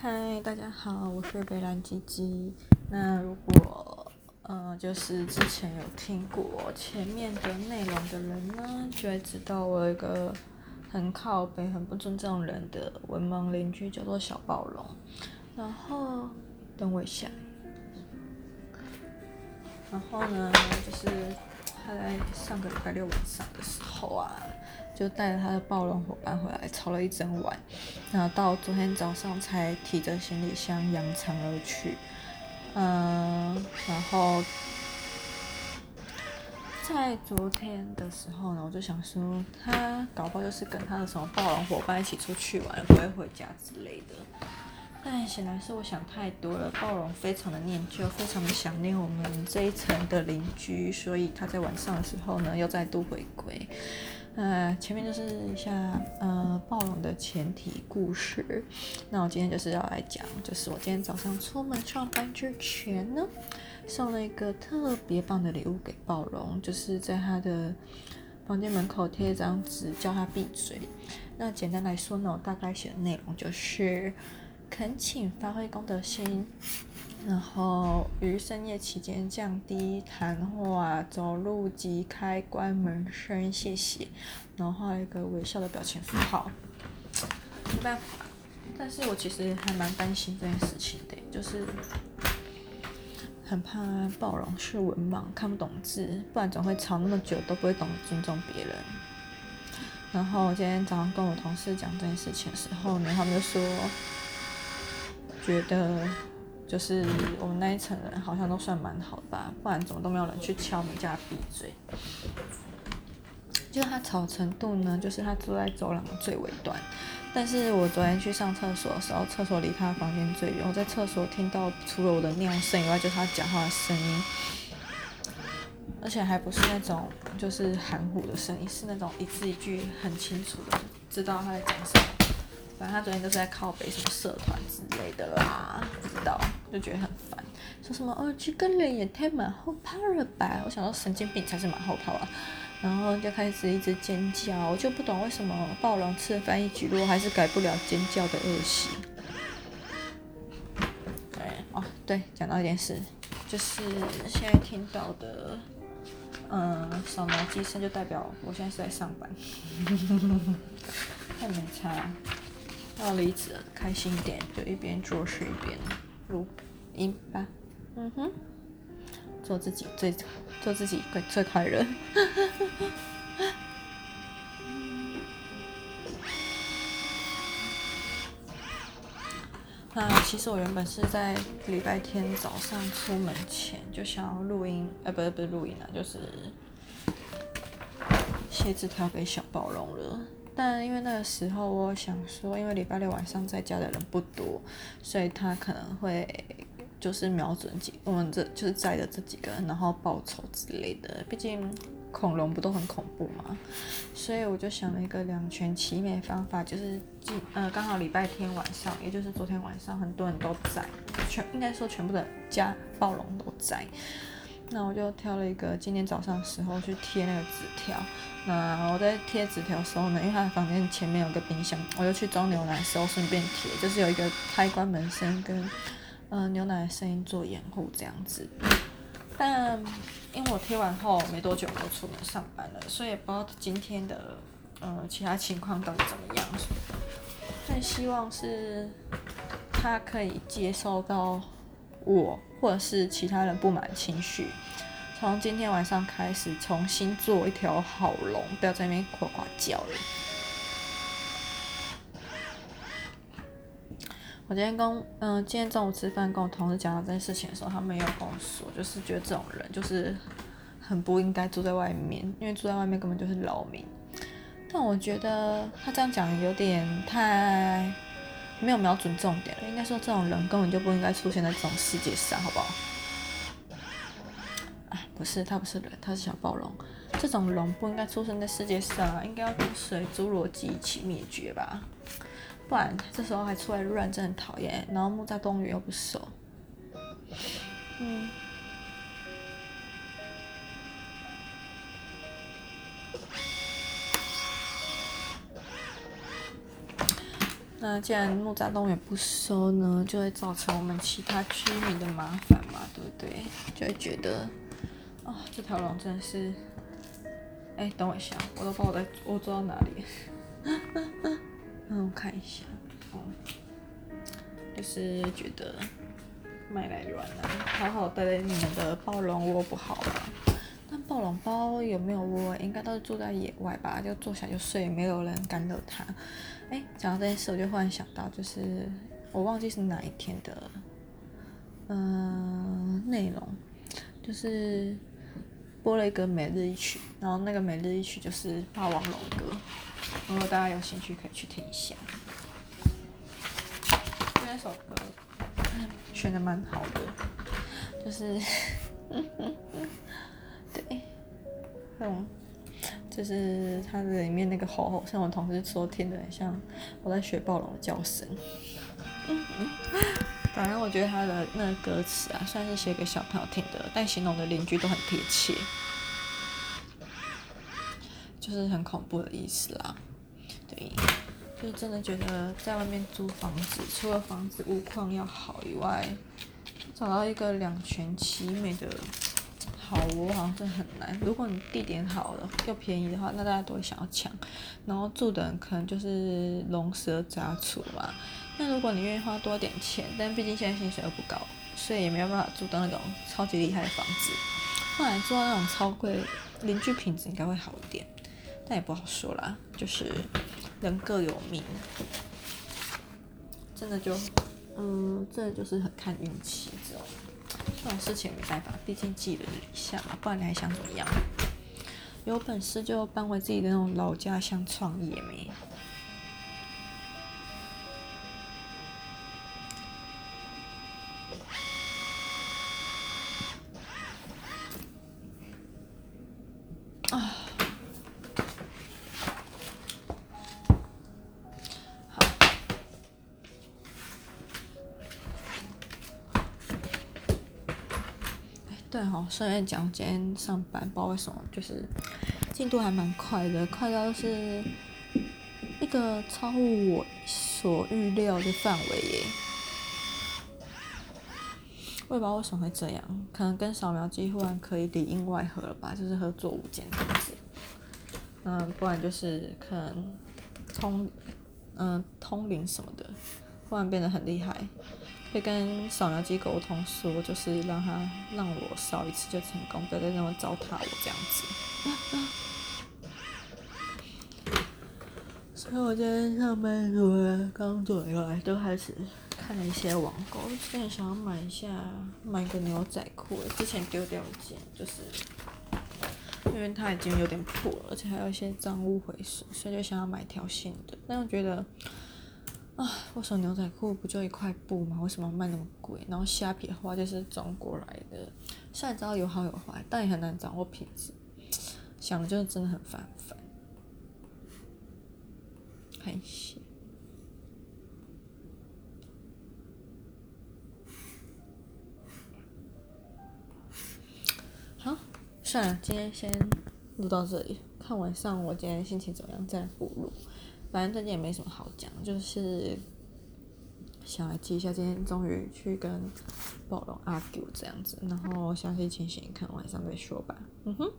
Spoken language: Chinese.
嗨，大家好，我是北兰鸡鸡。那如果呃，就是之前有听过前面的内容的人呢，就会知道我有一个很靠北、很不尊重人的文盲邻居，叫做小暴龙。然后等我一下，然后呢，就是他在上个礼拜六晚上的时候啊。就带着他的暴龙伙伴回来，吵了一整晚，然后到昨天早上才提着行李箱扬长而去。嗯，然后在昨天的时候呢，我就想说，他搞不好就是跟他的什么暴龙伙伴一起出去玩，不会回家之类的。但显然是我想太多了，暴龙非常的念旧，非常的想念我们这一层的邻居，所以他在晚上的时候呢，又再度回归。呃，前面就是一下呃暴龙的前提故事。那我今天就是要来讲，就是我今天早上出门上班之前呢，送了一个特别棒的礼物给暴龙，就是在他的房间门口贴一张纸，叫他闭嘴。那简单来说呢，我大概写的内容就是。恳请发挥公德心，然后于深夜期间降低谈话、走路及开关门声，谢谢。然后画一个微笑的表情符号。没办法，但是我其实还蛮担心这件事情的，就是很怕暴龙是文盲，看不懂字，不然总会吵那么久都不会懂尊重别人。然后今天早上跟我同事讲这件事情的时候呢，他们就说。觉得就是我们那一层人好像都算蛮好的吧，不然怎么都没有人去敲门叫他闭嘴。就他吵程度呢，就是他坐在走廊的最尾端，但是我昨天去上厕所的时候，厕所离他的房间最远，我在厕所听到除了我的尿声以外，就是他讲话的声音，而且还不是那种就是含糊的声音，是那种一字一句很清楚的，知道他在讲什么。反正他昨天就是在靠北什么社团之类的啦，不知道就觉得很烦，说什么哦，这个人也太马后炮了吧？我想到神经病才是马后炮啊，然后就开始一直尖叫，我就不懂为什么暴龙吃了翻译蒟蒻还是改不了尖叫的恶习。对哦，对，讲到一件事，就是现在听到的，嗯，扫描机声就代表我现在是在上班，太没差。要离职了，开心点，就一边做事一边录音吧。嗯哼，做自己最做自己最最快乐。那其实我原本是在礼拜天早上出门前就想要录音，呃，不是不是录音了，就是写字条给小暴龙了。但因为那个时候，我想说，因为礼拜六晚上在家的人不多，所以他可能会就是瞄准几我们这就是在的这几个人，然后报仇之类的。毕竟恐龙不都很恐怖嘛，所以我就想了一个两全其美方法，就是今呃刚好礼拜天晚上，也就是昨天晚上，很多人都在，全应该说全部的家暴龙都在。那我就挑了一个今天早上时候去贴那个纸条。那我在贴纸条的时候呢，因为他的房间前面有个冰箱，我就去装牛奶的时候顺便贴，就是有一个开关门声跟呃牛奶的声音做掩护这样子。但因为我贴完后没多久我就出门上班了，所以也不知道今天的呃其他情况到底怎么样。但希望是他可以接受到我。或者是其他人不满的情绪，从今天晚上开始重新做一条好龙，不要在那边呱呱叫了。我今天跟嗯、今天中午吃饭跟我同事讲到这件事情的时候，他们也有跟我说，就是觉得这种人就是很不应该住在外面，因为住在外面根本就是扰民。但我觉得他这样讲有点太。没有瞄准重点，应该说这种人根本就不应该出现在这种世界上，好不好？啊，不是，他不是人，他是小暴龙。这种龙不应该出生在世界上啊，应该要跟随、侏罗纪一起灭绝吧？不然这时候还出来乱，真的很讨厌。然后木栅动物园又不熟，嗯。那既然木栅动物园不收呢，就会造成我们其他居民的麻烦嘛，对不对？就会觉得，啊、哦，这条龙真的是，哎，等我一下，我都不知道我在我走到哪里。嗯，我看一下，哦、就是觉得卖来软了，好好待在你们的暴龙窝不好吗？暴龙包有没有窝？应该都是住在野外吧，就坐下就睡，没有人干扰它。哎，讲到这件事，我就忽然想到，就是我忘记是哪一天的，嗯、内容，就是播了一个每日一曲，然后那个每日一曲就是霸王龙歌，如果大家有兴趣可以去听一下。那首歌选的蛮好的，就是。对，嗯，就是它的里面那个吼吼，像我同事说听的很像我在学暴龙的叫声。嗯嗯，反正我觉得他的那个歌词啊，算是写给小朋友听的，但形容的邻居都很贴切，就是很恐怖的意思啦。对，就是真的觉得在外面租房子，除了房子屋况要好以外，找到一个两全其美的。好，我好像真的很难。如果你地点好了又便宜的话，那大家都会想要抢。然后住的人可能就是龙蛇杂处嘛。那如果你愿意花多点钱，但毕竟现在薪水又不高，所以也没有办法住到那种超级厉害的房子。后来住到那种超贵，邻居品质应该会好一点，但也不好说啦。就是人各有命，真的就，嗯，这就是很看运气，这种？这种事情没办法，毕竟寄人篱下嘛，不然你还想怎么样？有本事就搬回自己的那种老家乡创业没？对哈，顺便讲，今天上班不知道为什么，就是进度还蛮快的，快到是一个超乎我所预料的范围耶。我也不知道为什么会这样，可能跟扫描机忽然可以里应外合了吧，就是合作无间这样子。嗯，不然就是可能通嗯通灵什么的，忽然变得很厉害。会跟扫描机沟通说，就是让他让我扫一次就成功，不要再那么糟蹋我这样子。所以我今天上班除了刚做以外，都开始看了一些网购，现在想要买一下买个牛仔裤，之前丢掉一件，就是因为它已经有点破了，而且还有一些脏污毁损，所以就想要买条新的。但我觉得。啊，我说牛仔裤不就一块布吗？为什么卖那么贵？然后虾皮的话就是中国来的，虽然知道有好有坏，但也很难掌握品质。想的就是真的很烦烦。看一下。好，算了，今天先录到这里。看晚上我今天心情怎么样，再补录。反正最近也没什么好讲，就是想来记一下，今天终于去跟暴龙 argue 这样子，然后详细情形看晚上再说吧。嗯哼。